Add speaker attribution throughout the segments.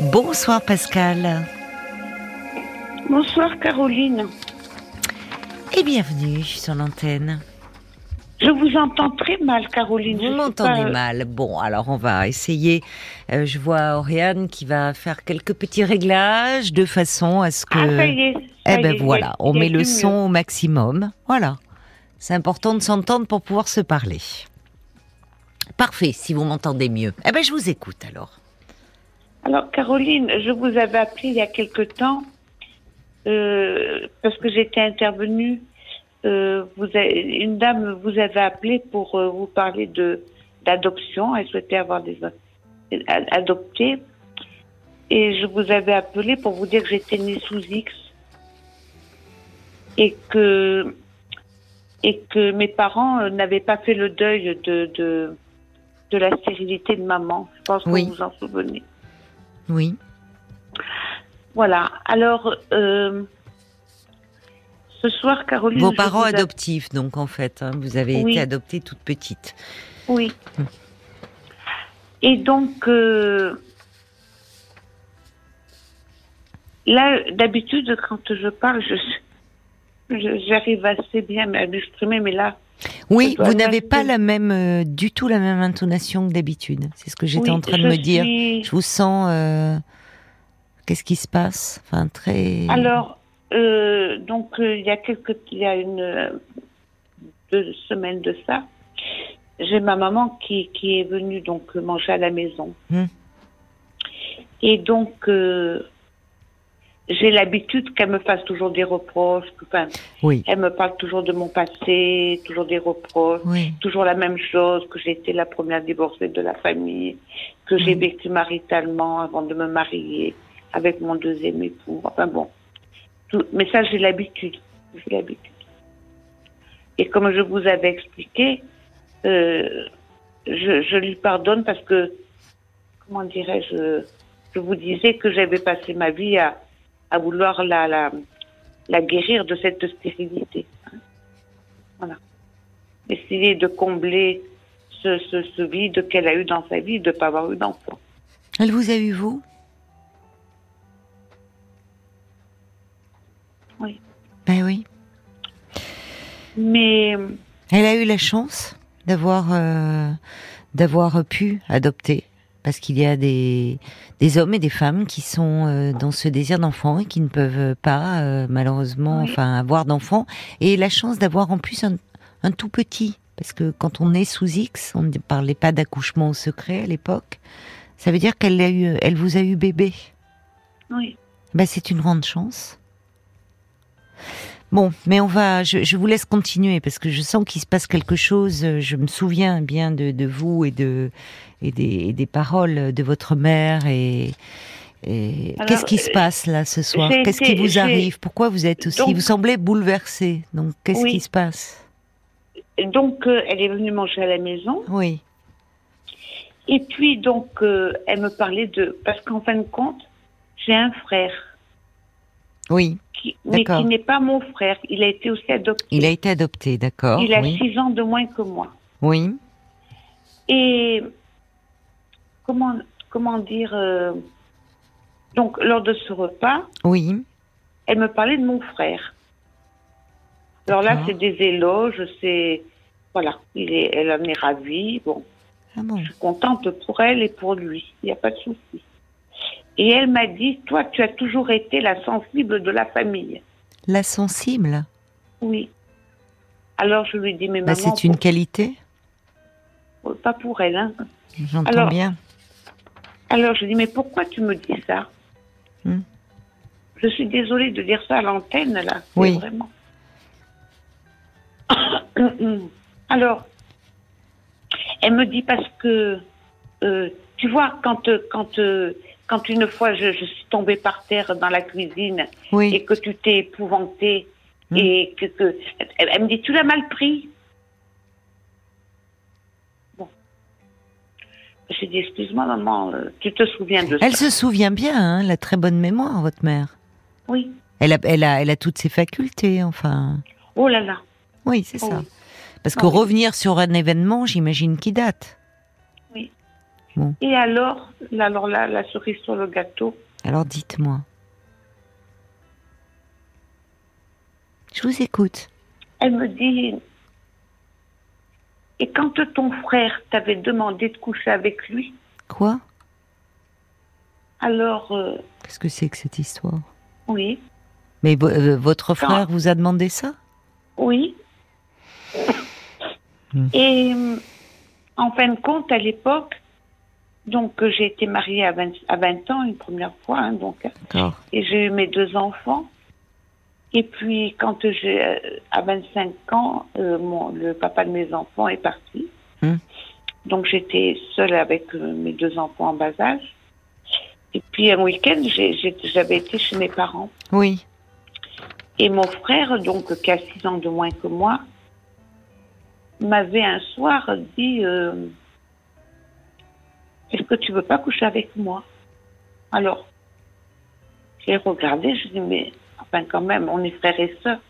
Speaker 1: Bonsoir Pascal.
Speaker 2: Bonsoir Caroline.
Speaker 1: Et bienvenue sur l'antenne.
Speaker 2: Je vous entends très mal, Caroline.
Speaker 1: Vous m'entendez mal. Bon, alors on va essayer. Euh, je vois Oriane qui va faire quelques petits réglages de façon à ce que.
Speaker 2: Ah, ça y est.
Speaker 1: eh ben voilà, on met le son au maximum. Voilà. C'est important de s'entendre pour pouvoir se parler. Parfait, si vous m'entendez mieux. Eh ben je vous écoute alors.
Speaker 2: Alors, Caroline, je vous avais appelé il y a quelque temps euh, parce que j'étais intervenue. Euh, vous avez, une dame vous avait appelé pour euh, vous parler de d'adoption. Elle souhaitait avoir des adoptés. Et je vous avais appelé pour vous dire que j'étais née sous X et que et que mes parents n'avaient pas fait le deuil de de, de la stérilité de maman. Je pense que vous vous en souvenez.
Speaker 1: Oui.
Speaker 2: Voilà. Alors, euh, ce soir, Caroline.
Speaker 1: Vos parents adoptifs, donc, en fait. Hein, vous avez été adoptée toute petite.
Speaker 2: Oui. Et donc, euh, là, d'habitude, quand je parle, je, j'arrive assez bien à m'exprimer, mais là.
Speaker 1: Oui, vous n'avez pas la même, euh, du tout la même intonation que d'habitude. C'est ce que j'étais en train de me dire. Je vous sens. Qu'est-ce qui se passe? Enfin, très.
Speaker 2: Alors, euh, donc, euh, il y a quelques, il y a une euh, deux semaines de ça, j'ai ma maman qui, qui est venue donc manger à la maison. Hmm. Et donc, j'ai l'habitude qu'elle me fasse toujours des reproches. Enfin,
Speaker 1: oui.
Speaker 2: Elle me parle toujours de mon passé, toujours des reproches, toujours la même chose, que j'ai été la première divorcée de la famille, que j'ai vécu maritalement avant de me marier, avec mon deuxième époux. Enfin bon. mais ça, j'ai l'habitude. J'ai l'habitude. Et comme je vous avais expliqué, euh, je, lui pardonne parce que, comment dirais-je, je vous disais que j'avais passé ma vie à, à vouloir la, la, la guérir de cette stérilité. Voilà. Essayer de combler ce, ce, ce vide qu'elle a eu dans sa vie de ne pas avoir eu d'enfant.
Speaker 1: Elle vous a eu, vous?
Speaker 2: Oui.
Speaker 1: Ben oui.
Speaker 2: Mais.
Speaker 1: Elle a eu la chance d'avoir euh, d'avoir pu adopter parce qu'il y a des, des hommes et des femmes qui sont euh, dans ce désir d'enfant et qui ne peuvent pas euh, malheureusement enfin avoir d'enfant. Et la chance d'avoir en plus un, un, tout petit parce que quand on est sous X on ne parlait pas d'accouchement au secret à l'époque ça veut dire qu'elle a eu elle vous a eu bébé.
Speaker 2: Oui.
Speaker 1: Ben, c'est une grande chance Bon, mais on va, je, vous laisse continuer parce que je sens qu'il se passe quelque chose. Je me souviens bien de, vous et de et des, paroles de votre mère et, qu'est-ce qui se passe là ce soir? Qu'est-ce qui vous arrive? Pourquoi vous êtes aussi Vous semblez bouleversée? Donc qu'est-ce qui se passe?
Speaker 2: Donc euh, elle est venue manger à la maison.
Speaker 1: Oui.
Speaker 2: Et puis donc euh, elle me parlait de parce qu'en fin de compte j'ai un frère.
Speaker 1: Oui
Speaker 2: mais qui n'est pas mon frère. Il a été aussi adopté.
Speaker 1: Il a été adopté, d'accord.
Speaker 2: Il a six ans de moins que moi.
Speaker 1: Oui.
Speaker 2: Et comment, comment dire. Euh, donc, lors de ce repas.
Speaker 1: Oui.
Speaker 2: Elle me parlait de mon frère. Alors là, c'est des éloges, c'est. Voilà, il est, elle en est ravie. Bon.
Speaker 1: Ah bon.
Speaker 2: Je suis contente pour elle et pour lui. Il n'y a pas de souci. Et elle m'a dit, toi, tu as toujours été la sensible de la famille.
Speaker 1: La sensible
Speaker 2: Oui. Alors je lui dis, mais
Speaker 1: bah,
Speaker 2: maman...
Speaker 1: C'est une qualité
Speaker 2: oh, Pas pour elle, hein.
Speaker 1: J'entends bien.
Speaker 2: Alors je lui dis, mais pourquoi tu me dis ça hmm. Je suis désolée de dire ça à l'antenne, là.
Speaker 1: Oui.
Speaker 2: Vraiment. Alors, elle me dit parce que, euh, tu vois, quand, quand euh, quand une fois je, suis tombée par terre dans la cuisine et que tu t'es épouvantée hmm. et que, que elle, me dit tu l'as mal pris. Bon. J'ai dit excuse-moi maman, euh, tu te souviens de
Speaker 1: ça Elle se souvient bien, hein, elle a très bonne mémoire votre mère.
Speaker 2: Oui.
Speaker 1: Elle a, elle a, elle a toutes ses facultés, enfin.
Speaker 2: Oh là là.
Speaker 1: Oui, c'est ça. Parce que revenir sur un événement, j'imagine qui date.
Speaker 2: Et alors, alors là, la cerise sur le gâteau.
Speaker 1: Alors dites-moi. Je vous écoute.
Speaker 2: Elle me dit, et quand ton frère t'avait demandé de coucher avec lui?
Speaker 1: Quoi?
Speaker 2: Alors. Euh,
Speaker 1: Qu'est-ce que c'est que cette histoire?
Speaker 2: Oui.
Speaker 1: Mais euh, votre frère vous a demandé ça?
Speaker 2: Oui. Hmm. Et en fin de compte, à l'époque, donc j'ai été mariée à 20, à 20 ans une première fois, hein, donc, et j'ai eu mes deux enfants. Et puis quand j'ai euh, à 25 ans, euh, mon, le papa de mes enfants est parti. Hmm. Donc j'étais seule avec euh, mes deux enfants en bas âge. Et puis un week-end, j'avais été chez mes parents.
Speaker 1: Oui.
Speaker 2: Et mon frère, donc qui a 6 ans de moins que moi, m'avait un soir dit est-ce que tu veux pas coucher avec moi? Alors, j'ai regardé, je dis, mais enfin quand même, on est frères et sœurs.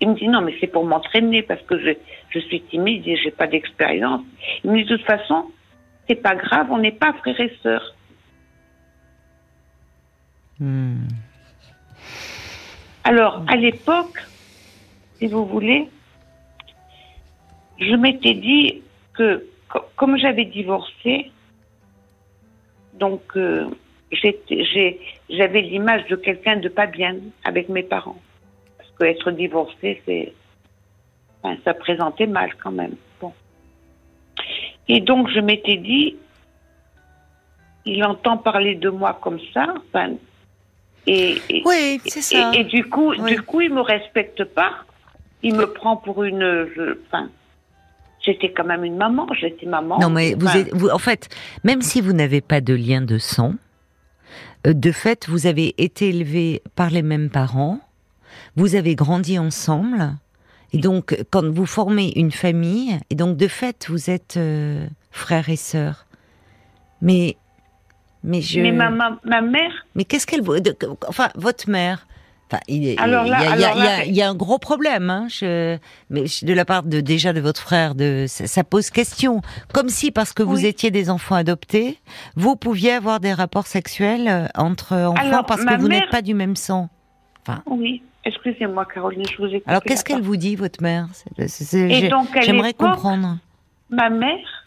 Speaker 2: Il me dit non, mais c'est pour m'entraîner parce que je, je suis timide et j'ai pas d'expérience. Il me dit de toute façon, c'est pas grave, on n'est pas frères et sœurs. Hmm. Alors, à l'époque, si vous voulez, je m'étais dit que comme j'avais divorcé, donc, euh, j'avais l'image de quelqu'un de pas bien avec mes parents. Parce qu'être divorcé, c'est, enfin, ça présentait mal quand même. Bon. Et donc, je m'étais dit, il entend parler de moi comme ça, enfin, et,
Speaker 1: oui, c'est ça.
Speaker 2: Et, du coup, du coup, il me respecte pas. Il me prend pour une, enfin, J'étais quand même une maman, j'étais maman.
Speaker 1: Non, mais vous, êtes, vous, en fait, même si vous n'avez pas de lien de sang, euh, de fait, vous avez été élevé par les mêmes parents, vous avez grandi ensemble, et donc quand vous formez une famille, et donc de fait, vous êtes euh, frères et sœurs. Mais mais je.
Speaker 2: Mais ma, ma, ma mère.
Speaker 1: Mais qu'est-ce qu'elle. Enfin, votre mère il, y a, un gros problème, hein, mais de la part de déjà de votre frère, de ça, pose question. Comme si parce que vous étiez des enfants adoptés, vous pouviez avoir des rapports sexuels euh, entre enfants parce que vous n'êtes pas du même sang.
Speaker 2: Enfin. Oui. Excusez-moi, Caroline, je vous ai
Speaker 1: Alors, qu'est-ce qu'elle vous dit, votre mère? J'aimerais comprendre.
Speaker 2: Ma mère,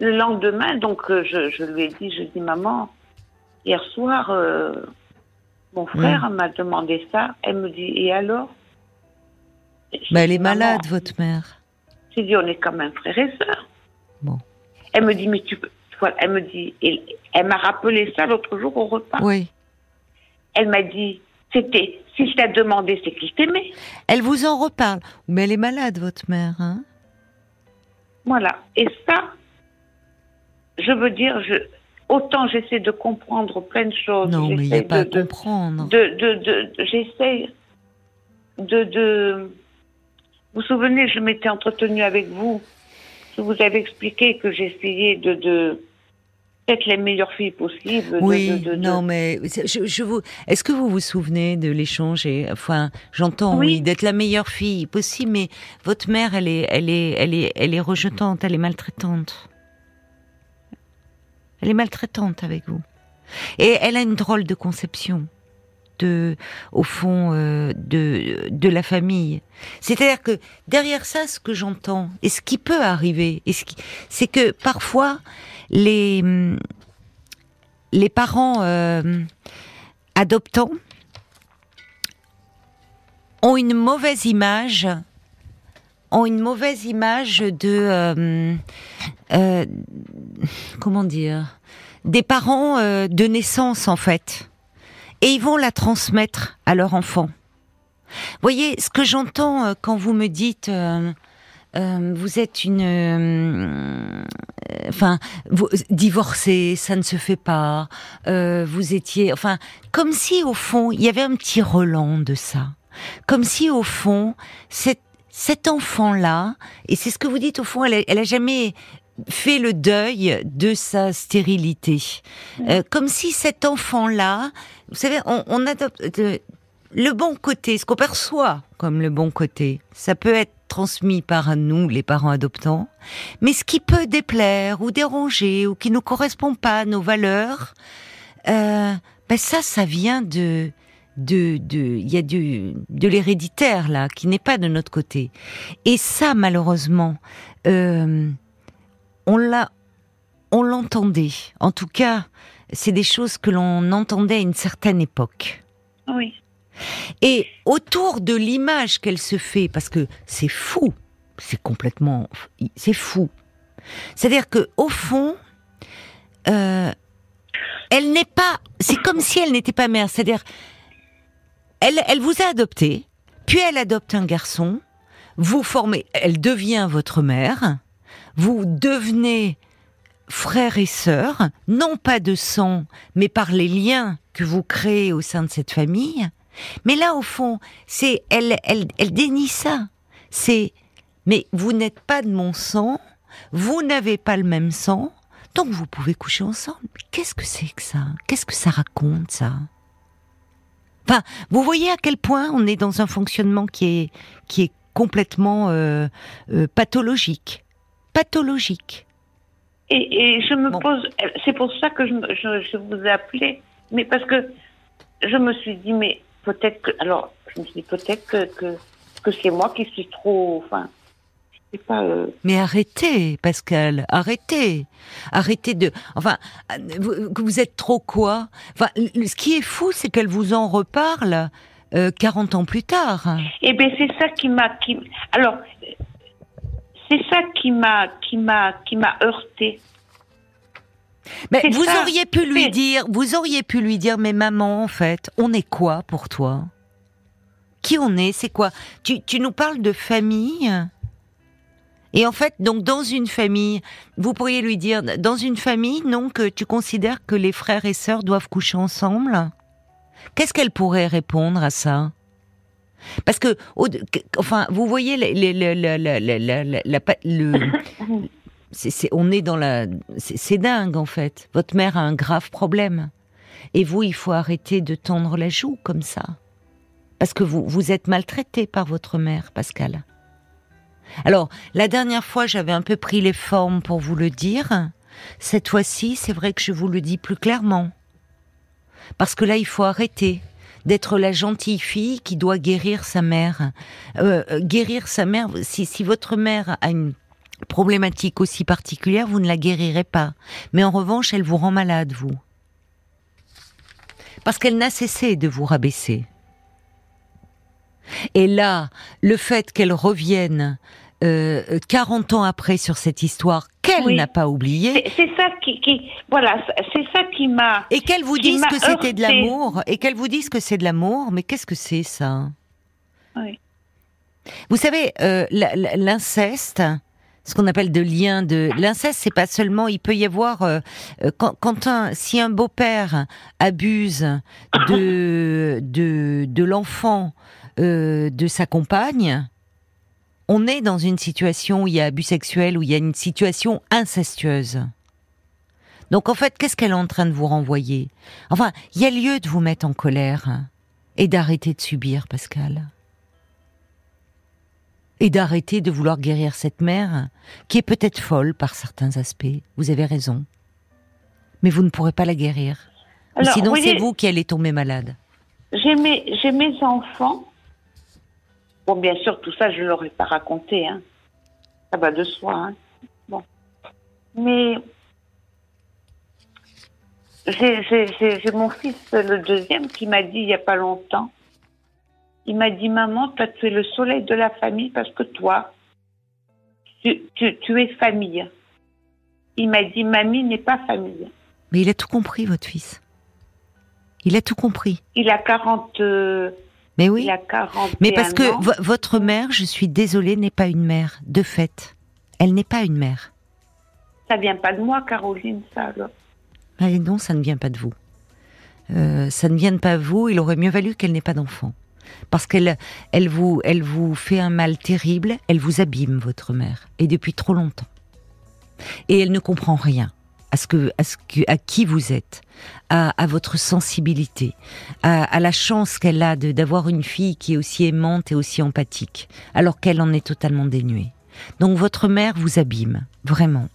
Speaker 2: le lendemain, donc euh, je, lui ai dit, je dis, maman, hier soir, euh, mon frère m'a demandé ça. Elle me dit, et alors?
Speaker 1: Mais elle est malade, votre mère.
Speaker 2: J'ai dit, on est quand même frères et sœurs. Bon. Elle me dit, mais tu peux. Elle me dit, elle, m'a rappelé ça l'autre jour au repas.
Speaker 1: Oui.
Speaker 2: Elle m'a dit, c'était, si je t'ai demandé, c'est qu'il t'aimait.
Speaker 1: Elle vous en reparle. Mais elle est malade, votre mère, hein?
Speaker 2: Voilà. Et ça, je veux dire, je, autant j'essaie de comprendre plein de choses.
Speaker 1: Non, mais il n'y a pas à comprendre.
Speaker 2: De, de, de, j'essaie de, de. Vous vous souvenez, je m'étais entretenue avec vous. Je vous avais expliqué que j'essayais de, de être les meilleures filles possibles.
Speaker 1: Oui, non, mais je, vous. Est-ce que vous vous souvenez de l'échange Enfin, j'entends oui, d'être la meilleure fille possible, mais votre mère, elle est, elle est, elle est, elle est rejetante, elle est maltraitante. Elle est maltraitante avec vous. Et elle a une drôle de conception de, au fond, euh, de, de la famille. C'est-à-dire que derrière ça, ce que j'entends, et ce qui peut arriver, c'est que parfois, les, les parents euh, adoptants ont une mauvaise image ont une mauvaise image de euh, euh, comment dire des parents euh, de naissance en fait et ils vont la transmettre à leur enfant. Voyez ce que j'entends quand vous me dites vous êtes une, enfin, vous, divorcée, ça ne se fait pas. vous étiez, enfin, comme si au fond il y avait un petit relent de ça, comme si au fond cette cet enfant-là, et c'est ce que vous dites au fond, elle a, jamais fait le deuil de sa stérilité. Euh, comme si cet enfant-là, vous savez, on, adopte, le bon côté, ce qu'on perçoit comme le bon côté, ça peut être transmis par nous, les parents adoptants, mais ce qui peut déplaire ou déranger ou qui ne correspond pas à nos valeurs, euh, ben ça, ça vient de de de il y a du de l'héréditaire là qui n'est pas de notre côté. Et ça malheureusement euh, on l'a on l'entendait. En tout cas c'est des choses que l'on entendait à une certaine époque.
Speaker 2: Oui.
Speaker 1: Et autour de l'image qu'elle se fait parce que c'est fou c'est complètement c'est fou. C'est à dire que au fond euh, elle n'est pas c'est comme si elle n'était pas mère. C'est elle, vous a adopté, puis elle adopte un garçon, vous formez, elle devient votre mère, vous devenez frère et sœur, non pas de sang, mais par les liens que vous créez au sein de cette famille. Mais là, au fond, c'est elle, elle, elle dénie ça. C'est, mais vous n'êtes pas de mon sang, vous n'avez pas le même sang, donc vous pouvez coucher ensemble. Qu'est-ce que c'est que ça? Qu'est-ce que ça raconte ça? Enfin, vous voyez à quel point on est dans un fonctionnement qui est qui est complètement euh, euh, pathologique, pathologique.
Speaker 2: Et, je me pose, c'est pour ça que je, je, vous ai appelé, mais parce que je me suis dit, mais peut-être que, alors, je me suis dit peut-être que, que, que c'est moi qui suis trop, enfin,
Speaker 1: euh, Mais arrêtez, Pascal, arrêtez, arrêtez de. Enfin, vous, vous êtes trop quoi? Enfin, ce qui est fou, c'est qu'elle vous en reparle euh, 40 ans plus tard.
Speaker 2: Eh bien, c'est ça qui m'a, qui... alors, c'est ça qui m'a, qui m'a, qui m'a heurté.
Speaker 1: Mais vous auriez pu lui dire, vous auriez pu lui dire, mais maman, en fait, on est quoi pour toi? Qui on est? C'est quoi? Tu, tu nous parles de famille? Et en fait, donc dans une famille, vous pourriez lui dire, dans une famille, non, que tu considères que les frères et sœurs doivent coucher ensemble? Qu'est-ce qu'elle pourrait répondre à ça? Parce que, enfin, vous voyez, on est dans la, c'est dingue en fait. Votre mère a un grave problème, et vous, il faut arrêter de tendre la joue comme ça, parce que vous, vous êtes maltraité par votre mère, Pascal. Alors, la dernière fois, j'avais un peu pris les formes pour vous le dire. Cette fois-ci, c'est vrai que je vous le dis plus clairement. Parce que là, il faut arrêter d'être la gentille fille qui doit guérir sa mère. Euh, euh, guérir sa mère, si, si votre mère a une problématique aussi particulière, vous ne la guérirez pas. Mais en revanche, elle vous rend malade, vous. Parce qu'elle n'a cessé de vous rabaisser. Et là, le fait qu'elle revienne euh, 40 ans après sur cette histoire qu'elle n'a pas oubliée.
Speaker 2: C'est ça qui, voilà, c'est ça qui m'a.
Speaker 1: Et qu'elle vous dise que c'était de l'amour, et qu'elle vous dise que c'est de l'amour, mais qu'est-ce que c'est ça?
Speaker 2: Oui.
Speaker 1: Vous savez, euh, l'inceste, ce qu'on appelle de lien de l'inceste, c'est pas seulement. Il peut y avoir euh, euh, quand, quand un, si un beau-père abuse de de, de l'enfant de sa compagne on est dans une situation où il y a abus sexuel, où il y a une situation incestueuse. Donc en fait, qu'est-ce qu'elle est en train de vous renvoyer? Enfin, il y a lieu de vous mettre en colère et d'arrêter de subir, Pascal. Et d'arrêter de vouloir guérir cette mère, qui est peut-être folle par certains aspects. Vous avez raison. Mais vous ne pourrez pas la guérir. sinon, c'est vous qui allez tomber malade.
Speaker 2: J'ai mes enfants Bon, bien sûr, tout ça, je ne l'aurais pas raconté. Hein. Ça va de soi. Hein. Bon. Mais j'ai mon fils, le deuxième, qui m'a dit il n'y a pas longtemps, il m'a dit, maman, toi, tu es le soleil de la famille parce que toi, tu, tu, es famille. Il m'a dit, mamie n'est pas famille.
Speaker 1: Mais il a tout compris, votre fils. Il a tout compris.
Speaker 2: Il a 40,
Speaker 1: mais oui. Mais parce que votre mère, je suis désolée, n'est pas une mère, de fait. Elle n'est pas une mère.
Speaker 2: Ça vient pas de moi, Caroline, ça alors.
Speaker 1: non, ça ne vient pas de vous. Euh, ça ne vient pas de vous. Il aurait mieux valu qu'elle n'ait pas d'enfant, parce qu'elle, elle vous, elle vous fait un mal terrible. Elle vous abîme, votre mère, et depuis trop longtemps. Et elle ne comprend rien à ce qui vous êtes, à, votre sensibilité, à, à la chance qu'elle a d'avoir une fille qui est aussi aimante et aussi empathique, alors qu'elle en est totalement dénuée. Donc votre mère vous abîme, vraiment.